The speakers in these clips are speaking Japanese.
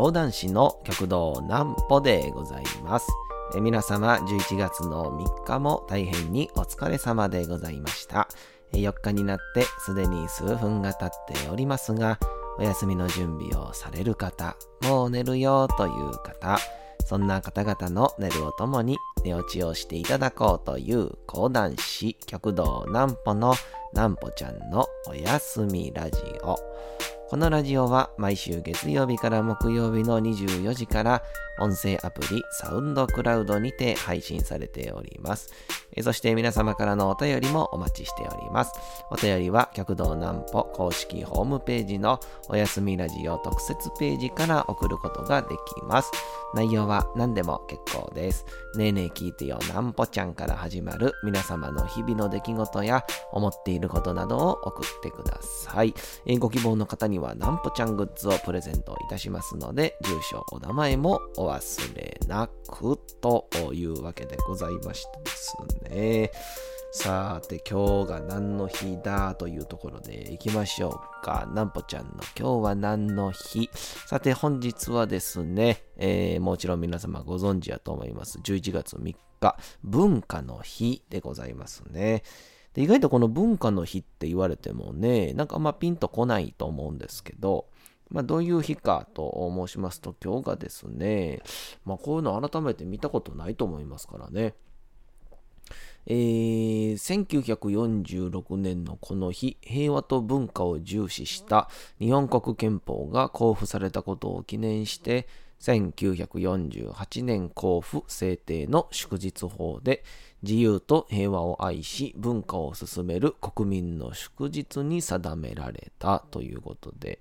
講談師の極道南歩でございます。え皆様、11月の3日も大変にお疲れ様でございました。え4日になってすでに数分が経っておりますが、お休みの準備をされる方、もう寝るよという方、そんな方々の寝るをともに寝落ちをしていただこうという講談師極道南歩の南歩ちゃんのおやすみラジオ。このラジオは毎週月曜日から木曜日の24時から音声アプリサウンドクラウドにて配信されております。そして皆様からのお便りもお待ちしております。お便りは極道南歩公式ホームページのおやすみラジオ特設ページから送ることができます。内容は何でも結構です。ねえねえ聞いてよ南歩ちゃんから始まる皆様の日々の出来事や思っていることなどを送ってください。えご希望の方には南歩ちゃんグッズをプレゼントいたしますので、住所、お名前もお忘れなくというわけでございましてですね。さて、今日が何の日だというところで行きましょうか。なんぽちゃんの今日は何の日さて、本日はですね、えー、もちろん皆様ご存知やと思います。11月3日、文化の日でございますね。で意外とこの文化の日って言われてもね、なんかあんまピンとこないと思うんですけど、まあ、どういう日かと申しますと、今日がですね、まあ、こういうの改めて見たことないと思いますからね。えー、1946年のこの日、平和と文化を重視した日本国憲法が公布されたことを記念して、1948年公布制定の祝日法で、自由と平和を愛し文化を進める国民の祝日に定められたということで、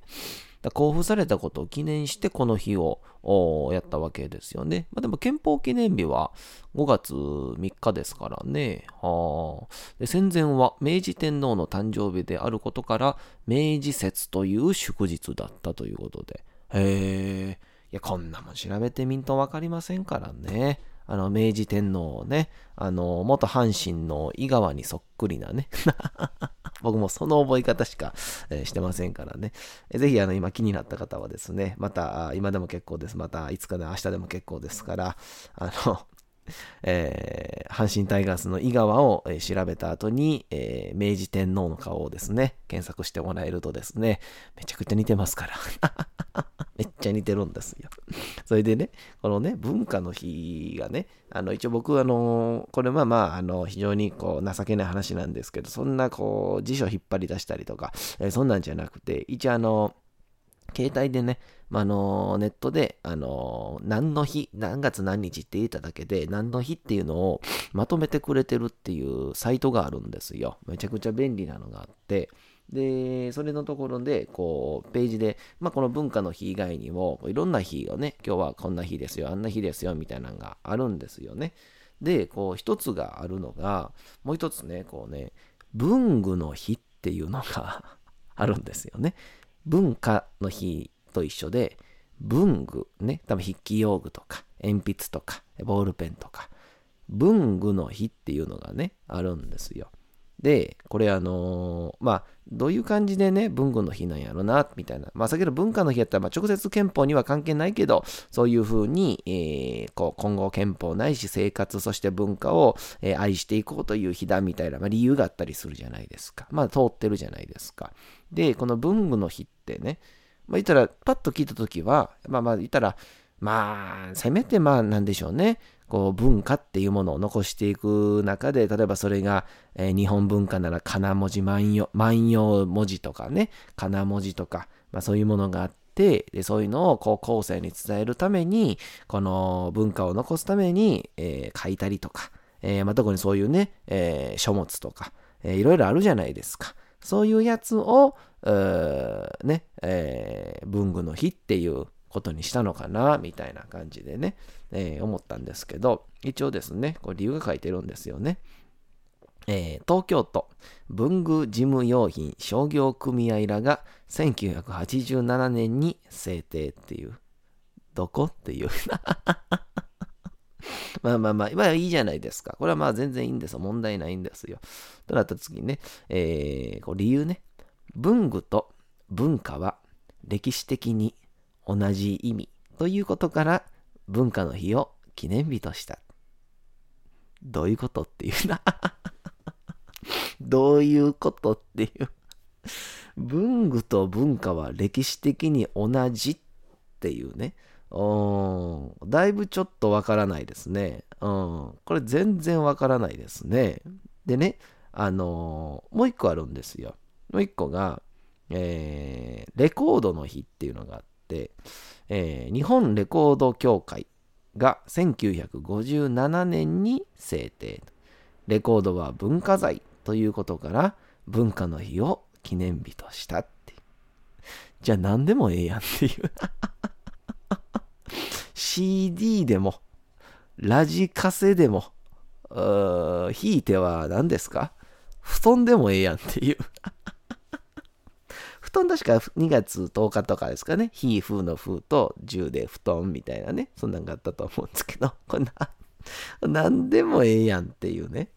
交付されたことを記念してこの日をやったわけですよね。まあ、でも憲法記念日は5月3日ですからね。はで戦前は明治天皇の誕生日であることから明治節という祝日だったということで。へえ。いや、こんなもん調べてみんとわかりませんからね。あの、明治天皇をね、あの、元阪神の井川にそっくりなね。僕もその覚え方しか、えー、してませんからね。えー、ぜひ、あの、今気になった方はですね、また、今でも結構です。また、いつかね、明日でも結構ですから、あの、えー、阪神タイガースの井川を、調べた後に、えー、明治天皇の顔をですね、検索してもらえるとですね、めちゃくちゃ似てますから。めっちゃ似てるんですよ。それでね、このね、文化の日がね、あの、一応僕、あの、これはまあ、あの、非常にこう、情けない話なんですけど、そんなこう、辞書引っ張り出したりとか、えー、そんなんじゃなくて、一応あの、携帯でね、あ、のネットで、あの何の日、何月何日って言っただけで、何の日っていうのをまとめてくれてるっていうサイトがあるんですよ。めちゃくちゃ便利なのがあって、で、それのところで、こう、ページで、まあ、この文化の日以外にも、いろんな日をね、今日はこんな日ですよ、あんな日ですよ、みたいなのがあるんですよね。で、こう、一つがあるのが、もう一つね、こうね、文具の日っていうのが あるんですよね。文化の日と一緒で、文具ね、多分筆記用具とか、鉛筆とか、ボールペンとか、文具の日っていうのがね、あるんですよ。で、これあのー、まあ、どういう感じでね、文具の日なんやろな、みたいな。まあ、先ほど文化の日やったら、まあ、直接憲法には関係ないけど、そういうふうに、えー、こう、今後憲法ないし生活、そして文化を、えー、愛していこうという日だ、みたいな、まあ、理由があったりするじゃないですか。まあ、通ってるじゃないですか。で、この文具の日ってね、まあ、言ったら、パッと聞いたときは、まあまあ、言ったら、まあ、せめてまあ、なんでしょうね。こう文化っていうものを残していく中で、例えばそれが、えー、日本文化ならかな文字万葉、万葉文字とかね、かな文字とか、まあそういうものがあって、でそういうのをこう後世に伝えるために、この文化を残すために、えー、書いたりとか、えー、まあ、特にそういうね、え書物とか、えいろいろあるじゃないですか。そういうやつを、ね、え文具の日っていうことにしたのかな、みたいな感じでね、えー、思ったんですけど、一応ですね、これ理由が書いてるんですよね。えー、東京都文具事務用品商業組合らが1987年に制定っていう、どこ？っていう。まあまあまあ、まあいいじゃないですか。これはまあ全然いいんですよ。問題ないんですよ。となった次にね、えー、こう理由ね。文具と文化は歴史的に同じ意味ということから文化の日を記念日とした。どういうことっていうな どういうことっていう文具と文化は歴史的に同じっていうね。うん、だいぶちょっとわからないですね。うん、これ全然わからないですね。でね、あのー、もう一個あるんですよ。もう一個が、えー、レコードの日っていうのがあって、えー、日本レコード協会が1957年に制定。レコードは文化財ということから文化の日を記念日としたってじゃあ何でもええやんっていう CD でもラジカセでもひいては何ですか？布団でもええやんっていう布団確か2月10日とかですかね。ひ、風の風と10で布団みたいなね。そんなんがあったと思うんですけど、こんな、何でもええやんっていうね。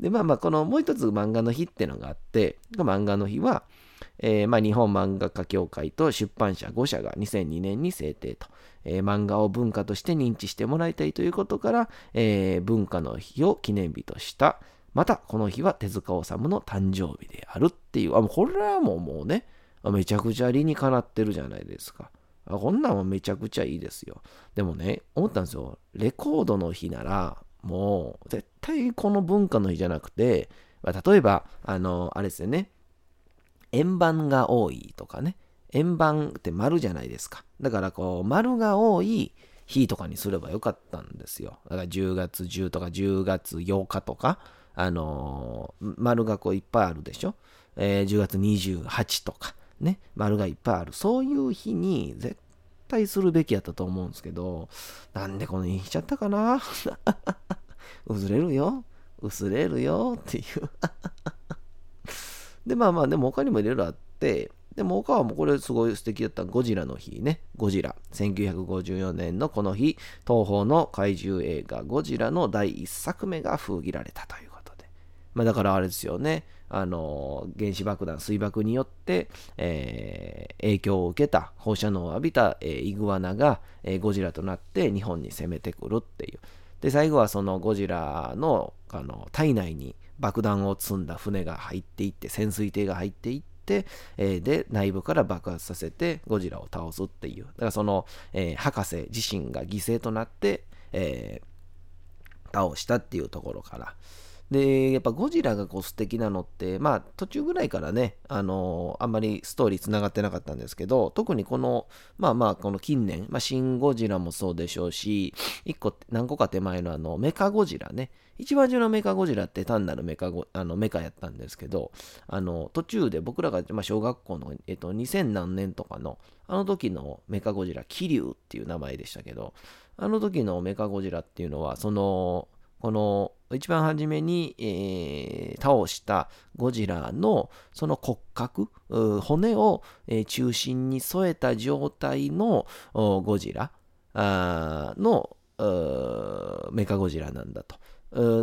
で、まあまあ、このもう一つ漫画の日ってのがあって、漫画の日は、えー、まあ、日本漫画家協会と出版社5社が2002年に制定と、えー、漫画を文化として認知してもらいたいということから、えー、文化の日を記念日とした。また、この日は手塚治虫の誕生日であるっていう、あ、もうこれはもうもうね、めちゃくちゃ理にかなってるじゃないですか。こんなんはめちゃくちゃいいですよ。でもね、思ったんですよ。レコードの日なら、もう絶対この文化の日じゃなくて、例えば、あの、あれですよね。円盤が多いとかね。円盤って丸じゃないですか。だからこう、丸が多い日とかにすればよかったんですよ。だから10月10とか10月8日とか、あのー、丸がこういっぱいあるでしょ。えー、10月28とか、ね、丸がいっぱいある。そういう日に絶対するべきやったと思うんですけど、なんでこの日にしちゃったかな？薄れるよ。薄れるよっていうで、まあまあ、でも他にもいろいろあって、でも他はもうこれすごい素敵だったゴジラの日ね。ゴジラ。1954年のこの日、東宝の怪獣映画ゴジラの第1作目が封切られたということで。まあだからあれですよね。あの、原子爆弾、水爆によって、えー、影響を受けた、放射能を浴びた、えー、イグアナが、えー、ゴジラとなって日本に攻めてくるっていう。で、最後はそのゴジラのあの体内に爆弾を積んだ船が入っていって、潜水艇が入っていって、えー、で、内部から爆発させてゴジラを倒すっていう。だからその、えー、博士自身が犠牲となって、えー、倒したっていうところから、で、やっぱゴジラがこう素敵なのって、まあ途中ぐらいからね、あのー、あんまりストーリー繋がってなかったんですけど、特にこの、まあまあこの近年、まあシン・ゴジラもそうでしょうし、一個、何個か手前のあの、メカゴジラね。一番中のメカゴジラって単なるメカゴ、あの、メカやったんですけど、あの、途中で僕らが、まあ、小学校の、えっと、2000何年とかの、あの時のメカゴジラ、キリュウっていう名前でしたけど、あの時のメカゴジラっていうのは、その、この一番初めに、えー、倒したゴジラのその骨格、骨を、えー、中心に添えた状態のゴジラのメカゴジラなんだと。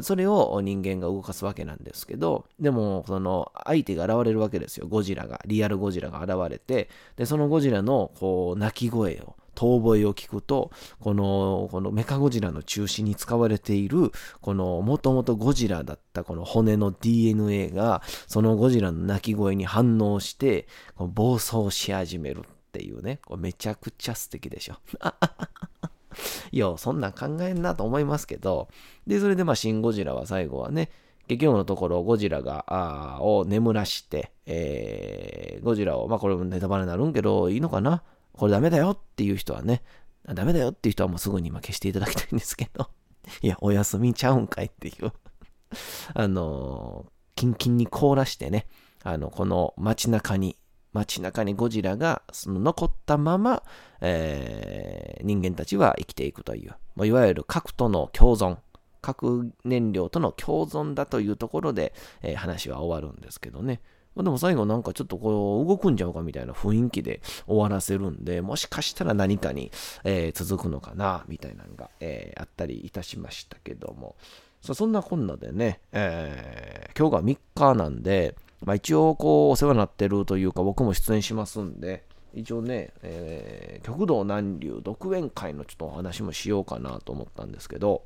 それを人間が動かすわけなんですけど、でも、その相手が現れるわけですよ。ゴジラが、リアルゴジラが現れて、で、そのゴジラのこう鳴き声を遠吠えを聞くと、この、このメカゴジラの中心に使われている、この、もともとゴジラだったこの骨の DNA が、そのゴジラの鳴き声に反応して、暴走し始めるっていうね、これめちゃくちゃ素敵でしょ。いや、そんなん考えんなと思いますけど、で、それでまあ、シン・ゴジラは最後はね、結局のところ、ゴジラが、あを眠らして、えー、ゴジラを、まあこれもネタバレになるんけど、いいのかな？これダメだよっていう人はね、ダメだよっていう人はもうすぐに今消していただきたいんですけど、いや、お休みちゃうんかいっていう。あのキンキンに凍らしてね、あの、この街中に、街中にゴジラがその残ったまま、えー、人間たちは生きていくという、いわゆる核との共存、核燃料との共存だというところで、えー、話は終わるんですけどね。まあ、でも最後なんかちょっとこう動くんちゃうかみたいな雰囲気で終わらせるんで、もしかしたら何かに、えー、続くのかな、みたいなのが、えー、あったりいたしましたけども。さそんなこんなでね、えー、今日が3日なんで、まあ、一応こうお世話になってるというか僕も出演しますんで、一応ね、えー、極道南流独演会のちょっとお話もしようかなと思ったんですけど、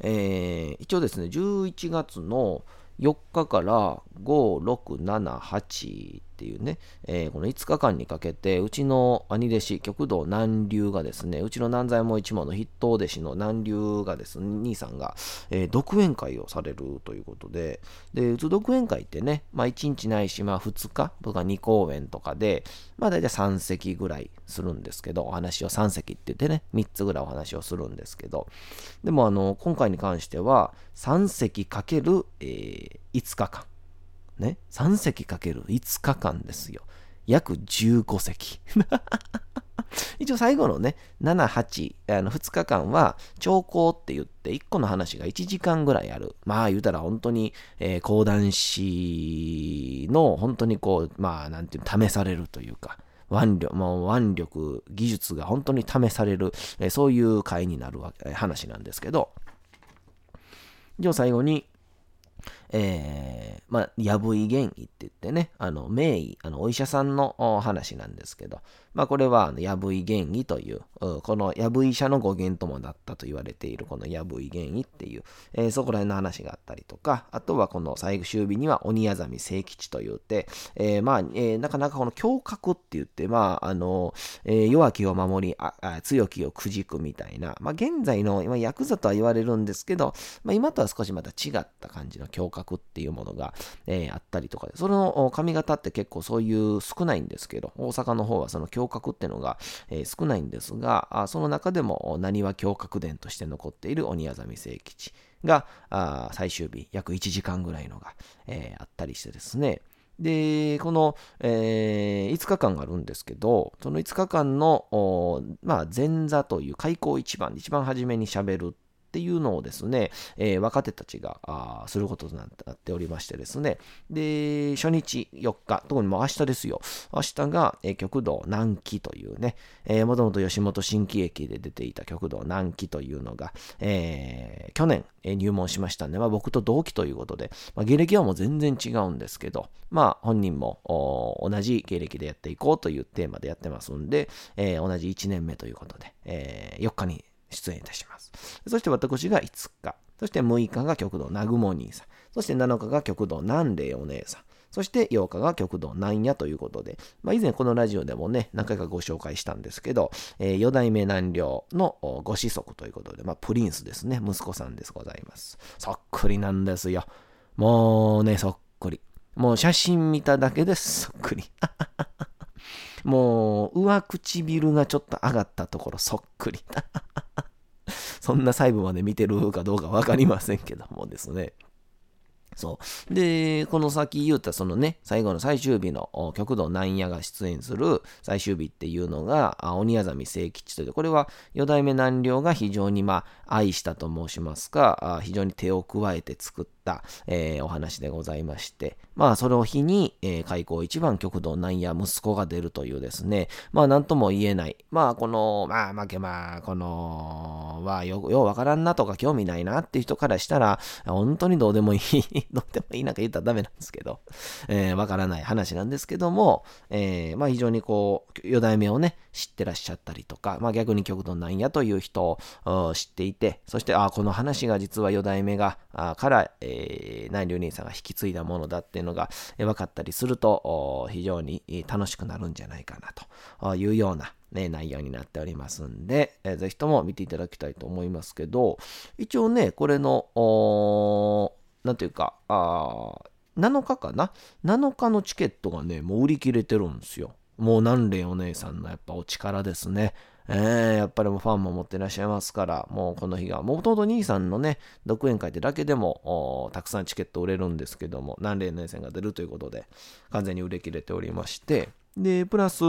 えー、一応ですね、11月の4日から5、6、7、8っていうね、えー、この5日間にかけて、うちの兄弟子、極道南流がですね、うちの南左衛門一門の筆頭弟子の南流がですね、兄さんが、えー、独演会をされるということで、で、うつ独演会ってね、まあ1日ないし、まあ2日とか2公演とかで、まあ大体3席ぐらいするんですけど、お話を3席って言ってね、3つぐらいお話をするんですけど、でもあの、今回に関しては、3席かける、えー、5日間。ね、3席かける5日間ですよ。約15席。一応最後のね、7、8、あの2日間は、長考って言って、1個の話が1時間ぐらいある。まあ言うたら本当に、えー、講談師の本当にこう、まあなんていう試されるというか、腕力、もう腕力、技術が本当に試される、えー、そういう会になる話なんですけど、じゃあ最後に、えー、まあ、やぶい原意って言ってね、あの、名医、あの、お医者さんの話なんですけど、まあ、これは、やぶい原意という、このやぶ医者の語源ともなったと言われている、このやぶい原意っていう、えー、そこら辺の話があったりとか、あとはこの最終日には鬼あざみ聖吉と言って、えー、まあ、え、なかなかこの胸郭って言って、まあ、あの、え弱きを守りああ、強きをくじくみたいな、まあ、現在の、今、ヤクザとは言われるんですけど、まあ、今とは少しまた違った感じの胸郭っていうものが、えあったりとかで、その髪型って結構そういう少ないんですけど、大阪の方はその胸郭っていうのが、え少ないんですが、あその中でも、何は胸郭伝として残っている鬼あざみ聖吉が、あ最終日、約1時間ぐらいのが、えー、あったりしてですね、で、この、えー、5日間があるんですけど、その5日間の、まあ、前座という開口一番、一番初めに喋るっていうのをですね、えー、若手たちがあすることとなっておりましてですね、で、初日4日、特にもう明日ですよ。明日が、えー、極道南紀というね、えー、もともと吉本新喜劇で出ていた極道南紀というのが、えー、去年、え入門しましたんで、まあ、僕と同期ということで、まあ、芸歴はもう全然違うんですけど、まあ、本人も同じ芸歴でやっていこうというテーマでやってますんで、えー、同じ1年目ということで、えー、4日に出演いたします。そして私が5日。そして6日が極道南雲兄さん。そして7日が極道南霊お姉さん。そして8日が極道南夜ということで、まあ、以前このラジオでもね、何回かご紹介したんですけど、えー、四代目南陵のご子息ということで、まあ、プリンスですね、息子さんですございます。そっくりなんですよ。もうね、そっくり。もう写真見ただけでそっくり。もう、上唇がちょっと上がったところそっくり。そんな細部まで見てるかどうかわかりませんけどもですね。そう。で、この先言うたそのね、最後の最終日の極道南野が出演する最終日っていうのが、鬼あざみ聖吉という、これは四代目南陵が非常にまあ愛したと申しますか、非常に手を加えて作った、えー、お話でございまして、まあそれを日に、えー、開口一番極道南野息子が出るというですね、まあなんとも言えない、まあこの、まあ負けまあ、この、はよ、ようわからんなとか興味ないなっていう人からしたら、本当にどうでもいい どうでもいいなんか言ったらダメなんですけど、えー、わからない話なんですけども、えー、まあ非常にこう、四代目をね、知ってらっしゃったりとか、まあ逆に極道なんやという人を知っていて、そして、あこの話が実は四代目が、あから、え、南流兄さんが引き継いだものだっていうのが、分かったりすると、非常に楽しくなるんじゃないかなというような、ね、内容になっておりますんで、えー、ぜひとも見ていただきたいと思いますけど、一応ね、これの、なんていうか、あ7日かな ?7 日のチケットがね、もう売り切れてるんですよ。もう南蓮お姉さんのやっぱお力ですね。えー、やっぱりもファンも持ってらっしゃいますから、もうこの日が、もともと兄さんのね、独演会ってだけでも、たくさんチケット売れるんですけども、南蓮姉さんが出るということで、完全に売れ切れておりまして、で、プラス、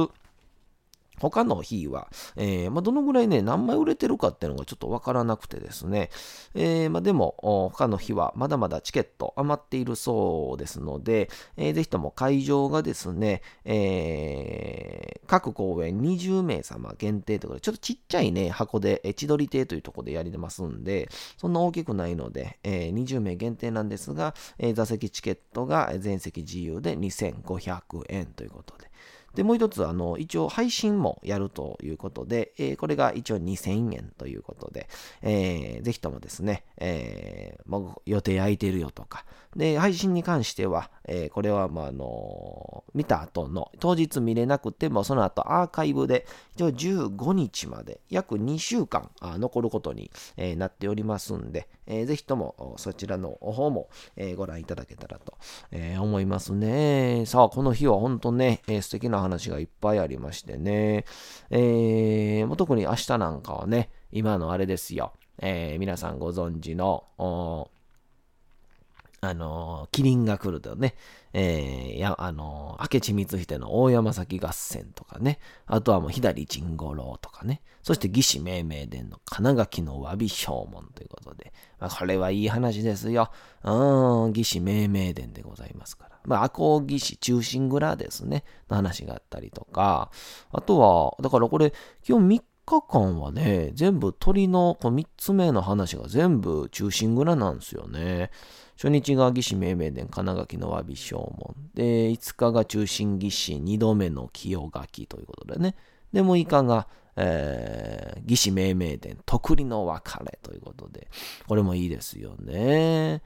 他の日は、えー、まあ、どのぐらいね、何枚売れてるかっていうのがちょっとわからなくてですね、えー、まあ、でも、他の日はまだまだチケット余っているそうですので、えー、ぜひとも会場がですね、えー、各公演20名様限定ということで、ちょっとちっちゃいね、箱で、え千鳥亭というところでやりますんで、そんな大きくないので、えー、20名限定なんですが、え、座席チケットが全席自由で2500円ということで、で、もう一つ、あの、一応配信もやるということで、えー、これが一応2000円ということで、えー、ぜひともですね、えー、もう予定空いてるよとか、で、配信に関しては、えー、これは、まあ、のー、見た後の、当日見れなくても、その後アーカイブで、一応15日まで、約2週間残ることに、えー、なっておりますんで、えー、ぜひともそちらの方も、えー、ご覧いただけたらと、えー、思いますね。さあ、この日は本当ね、えー、素敵な話がいっぱいありましてね、えー、もう特に明日なんかはね、今のあれですよ、えー、皆さんご存知の、あの、キリンが来るとね、えー、や、あの、明智光秀の大山崎合戦とかね、あとはもう左陣五郎とかね、そして義士命名伝の金垣の詫び証文ということで、まあ、これはいい話ですよ。うん、義士命名伝でございますから。まあ、赤穂義士中心蔵ですね、の話があったりとか、あとは、だからこれ、基本3日間はね、全部鳥のこう3つ目の話が全部中心蔵なんですよね。初日が義士命名伝金垣の詫び証文。で、5日が中心義士2度目の清垣ということでね。で、6日が、えー、義士命名伝徳利の別れということで、これもいいですよね。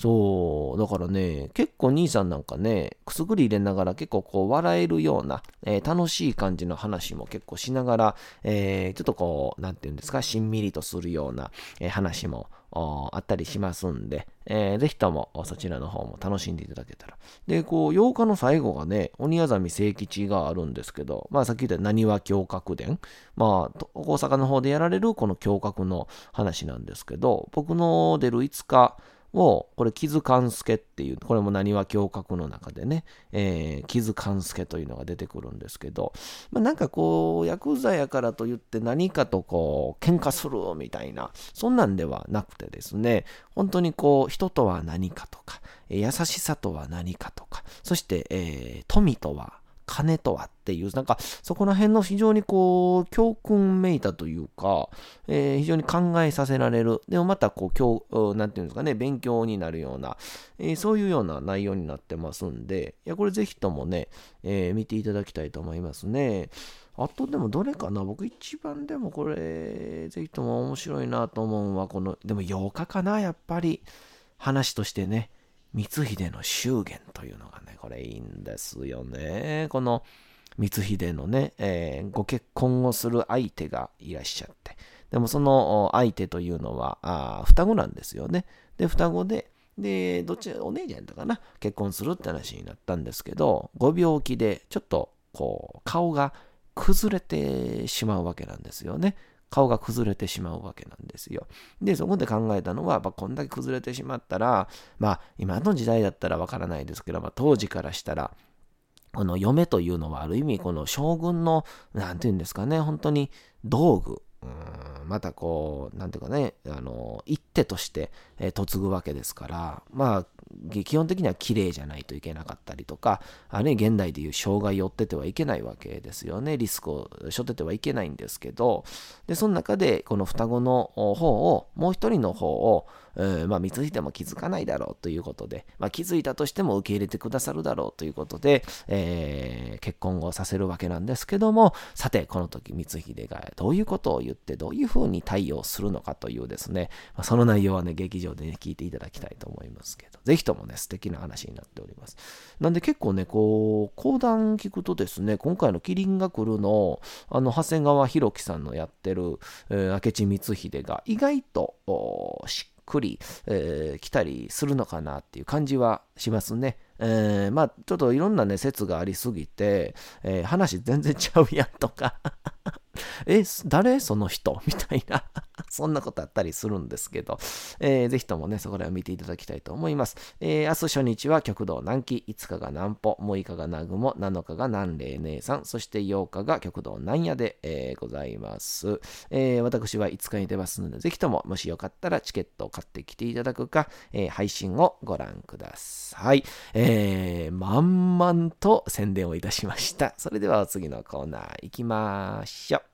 そう、だからね、結構兄さんなんかね、くすぐり入れながら結構こう笑えるような、えー、楽しい感じの話も結構しながら、えー、ちょっとこう、なんていうんですか、しんみりとするような、えー、話もあったりしますんで、えー、ぜひともそちらの方も楽しんでいただけたら。で、こう、8日の最後がね、鬼あざみ聖吉があるんですけど、まあさっき言った何は胸郭伝。まあ、大阪の方でやられるこの胸郭の話なんですけど、僕の出る5日、を、これ、木津勘助っていう、これも何は教閣の中でね、えー、木津勘助というのが出てくるんですけど、まあ、なんかこう、ヤクザやからといって何かとこう、喧嘩するみたいな、そんなんではなくてですね、本当にこう、人とは何かとか、優しさとは何かとか、そして、えー、富とは金とはっていう、なんかそこら辺の非常にこう、教訓めいたというか、えー、非常に考えさせられる。でもまたこう、教、なんていうんですかね、勉強になるような、えー、そういうような内容になってますんで、いや、これぜひともね、えー、見ていただきたいと思いますね。あとでもどれかな？僕一番でもこれ、ぜひとも面白いなと思うのは、この、でも8日かな、やっぱり。話としてね。光秀の祝言というのがね、これいいんですよね。この光秀のね、えー、ご結婚をする相手がいらっしゃって、でもその相手というのは、あ双子なんですよね。で、双子で、で、どっち、お姉ちゃんとかな、結婚するって話になったんですけど、ご病気でちょっと、こう、顔が崩れてしまうわけなんですよね。顔が崩れてしまうわけなんですよ。で、そこで考えたのは、やっぱこんだけ崩れてしまったら、まあ、今の時代だったらわからないですけど、まあ、当時からしたら、この嫁というのはある意味、この将軍の、なんていうんですかね、本当に道具、うんまたこう、なんていうかね、あの、一手として、えー、嫁ぐわけですから、まあ、基本的には綺麗じゃないといけなかったりとか、あれ、現代でいう障害を負っててはいけないわけですよね。リスクを背負っててはいけないんですけど、で、その中で、この双子の方を、もう一人の方を、えー、まあ、光秀も気づかないだろうということで、まあ、気づいたとしても受け入れてくださるだろうということで、えー、結婚をさせるわけなんですけども、さて、この時光秀がどういうことを言って、どういうふうに対応するのかというですね、まあ、その内容はね、劇場でね、聞いていただきたいと思いますけど、ぜひともね、素敵な話になっております。なんで結構ね、こう、講談聞くとですね、今回のキリンが来るの、あの、長谷川博樹さんのやってる、えー、明智光秀が意外としっくり、えー、来たりするのかなっていう感じはしますね。えー、まあ、ちょっといろんなね、説がありすぎて、え、話全然ちゃうやんとかえ、誰？その人？みたいな そんなことあったりするんですけど、えー、ぜひともね、そこらを見ていただきたいと思います。えー、明日初日は極道南紀、5日が南歩、6日が南雲、7日が南霊姉さん、そして8日が極道南夜で、えー、ございます。えー、私は5日に出ますので、ぜひとも、もしよかったらチケットを買ってきていただくか、えー、配信をご覧ください。えー、満々と宣伝をいたしました。それではお次のコーナー行きましょう。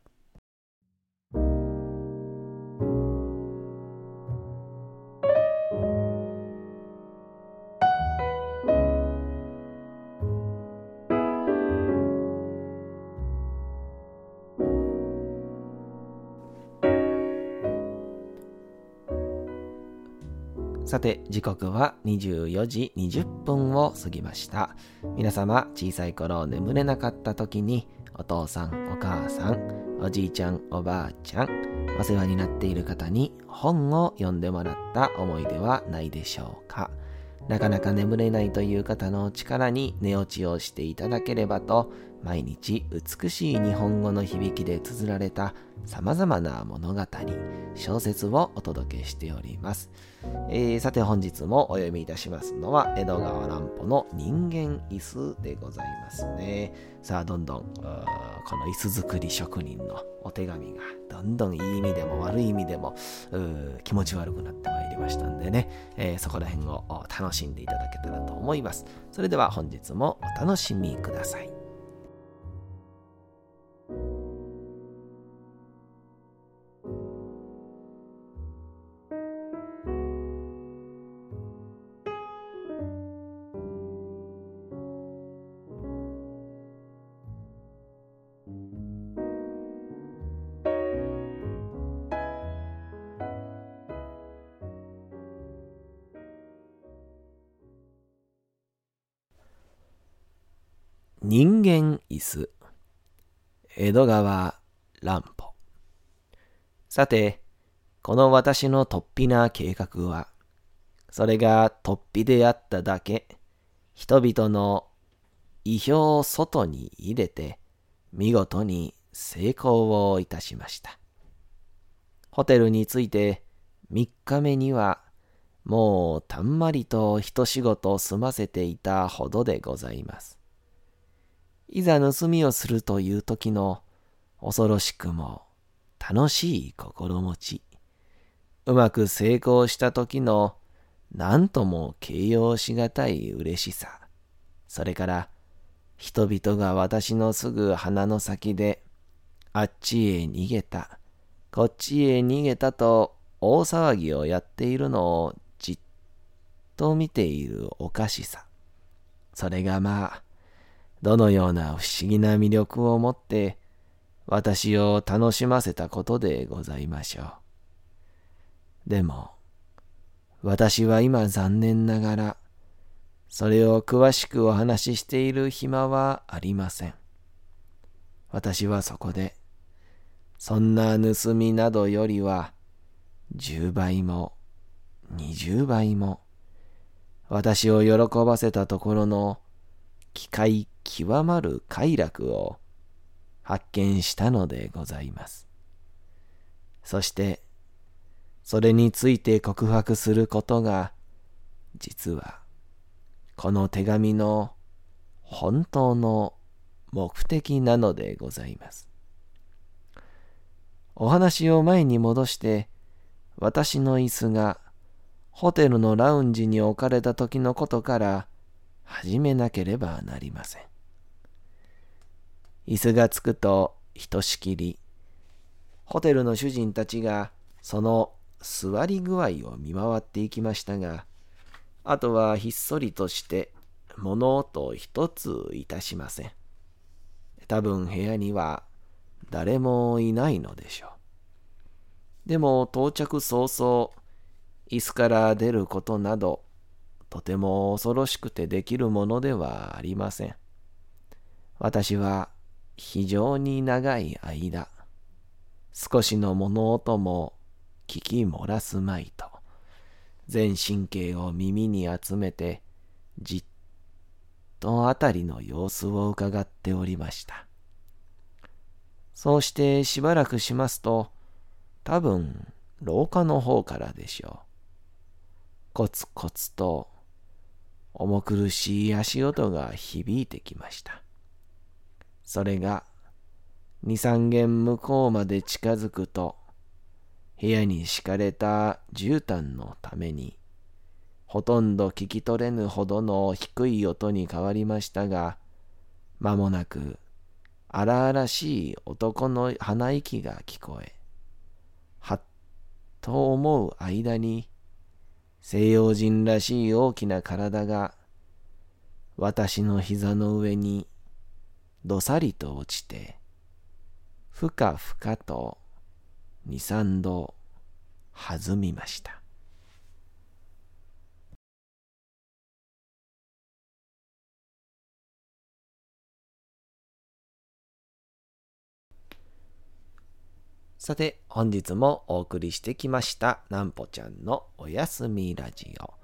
さて、時刻は24時20分を過ぎました。皆様、小さい頃眠れなかった時に、お父さん、お母さん、おじいちゃん、おばあちゃん、お世話になっている方に本を読んでもらった思い出はないでしょうか。なかなか眠れないという方の力に寝落ちをしていただければと、毎日美しい日本語の響きで綴られた様々な物語、小説をお届けしております。えー、さて本日もお読みいたしますのは江戸川乱歩の人間椅子でございますね。さあどんどんこの椅子作り職人のお手紙がどんどんいい意味でも悪い意味でも気持ち悪くなってまいりましたんでね、えー、そこら辺を楽しんでいただけたらと思います。それでは本日もお楽しみください。人間椅子江戸川乱歩さて、この私の突飛な計画は、それが突飛であっただけ、人々の意表を外に入れて、見事に成功をいたしました。ホテルについて3日目には、もうたんまりと一仕事済ませていたほどでございます。いざ盗みをするという時の恐ろしくも楽しい心持ち、うまく成功した時の何とも形容しがたい嬉しさ、それから人々が私のすぐ鼻の先であっちへ逃げた、こっちへ逃げたと大騒ぎをやっているのをじっと見ているおかしさ。それがまあ、どのような不思議な魅力を持って私を楽しませたことでございましょう。でも、私は今残念ながら、それを詳しくお話ししている暇はありません。私はそこで、そんな盗みなどよりは、十倍も、二十倍も、私を喜ばせたところの機械極まる快楽を発見したのでございます。そして、それについて告白することが、実は、この手紙の本当の目的なのでございます。お話を前に戻して、私の椅子がホテルのラウンジに置かれた時のことから始めなければなりません。椅子がつくとひとしきり、ホテルの主人たちがその座り具合を見回っていきましたが、あとはひっそりとして物音一ついたしません。多分部屋には誰もいないのでしょう。でも到着早々、椅子から出ることなど、とても恐ろしくてできるものではありません。私は非常に長い間、少しの物音も聞き漏らすまいと、全神経を耳に集めて、じっとあたりの様子を伺っておりました。そうしてしばらくしますと、多分廊下の方からでしょう。コツコツと重苦しい足音が響いてきました。それが二三軒向こうまで近づくと部屋に敷かれた絨毯のためにほとんど聞き取れぬほどの低い音に変わりましたが間もなく荒々しい男の鼻息が聞こえはっと思う間に西洋人らしい大きな体が私の膝の上にどさりと落ちて、ふかふかと二三度弾みました。さて、本日もお送りしてきました、なんぽちゃんのおやすみラジオ。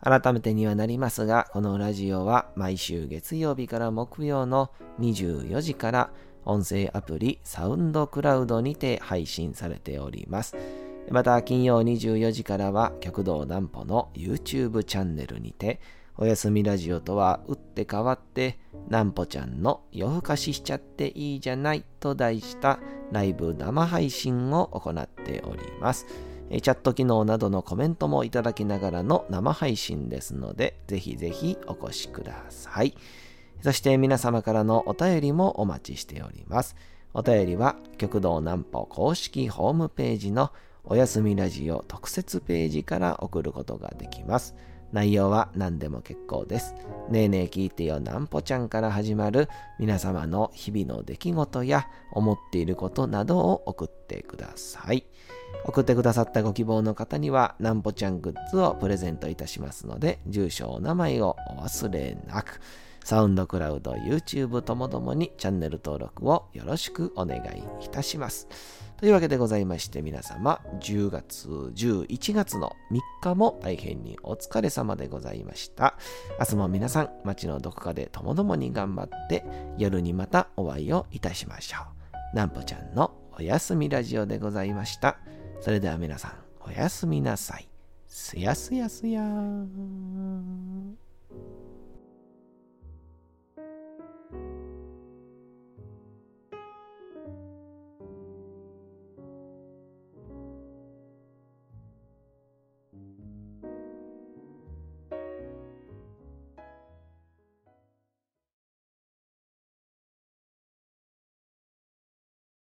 改めてにはなりますが、このラジオは毎週月曜日から木曜の24時から音声アプリサウンドクラウドにて配信されております。また金曜24時からは極道南歩の YouTube チャンネルにておやすみラジオとは打って変わって南歩ちゃんの夜更かししちゃっていいじゃないと題したライブ生配信を行っております。チャット機能などのコメントもいただきながらの生配信ですので、ぜひぜひお越しください。そして皆様からのお便りもお待ちしております。お便りは極道南歩公式ホームページのおやすみラジオ特設ページから送ることができます。内容は何でも結構です。ねえねえ聞いてよなんぽちゃんから始まる皆様の日々の出来事や思っていることなどを送ってください。送ってくださったご希望の方にはなんぽちゃんグッズをプレゼントいたしますので、住所お名前をお忘れなく。サウンドクラウド、YouTube ともどもにチャンネル登録をよろしくお願いいたします。というわけでございまして皆様、10月、11月の3日も大変にお疲れ様でございました。明日も皆さん、街のどこかでともどもに頑張って、夜にまたお会いをいたしましょう。なんぽちゃんのおやすみラジオでございました。それでは皆さん、おやすみなさい。すやすやすやー。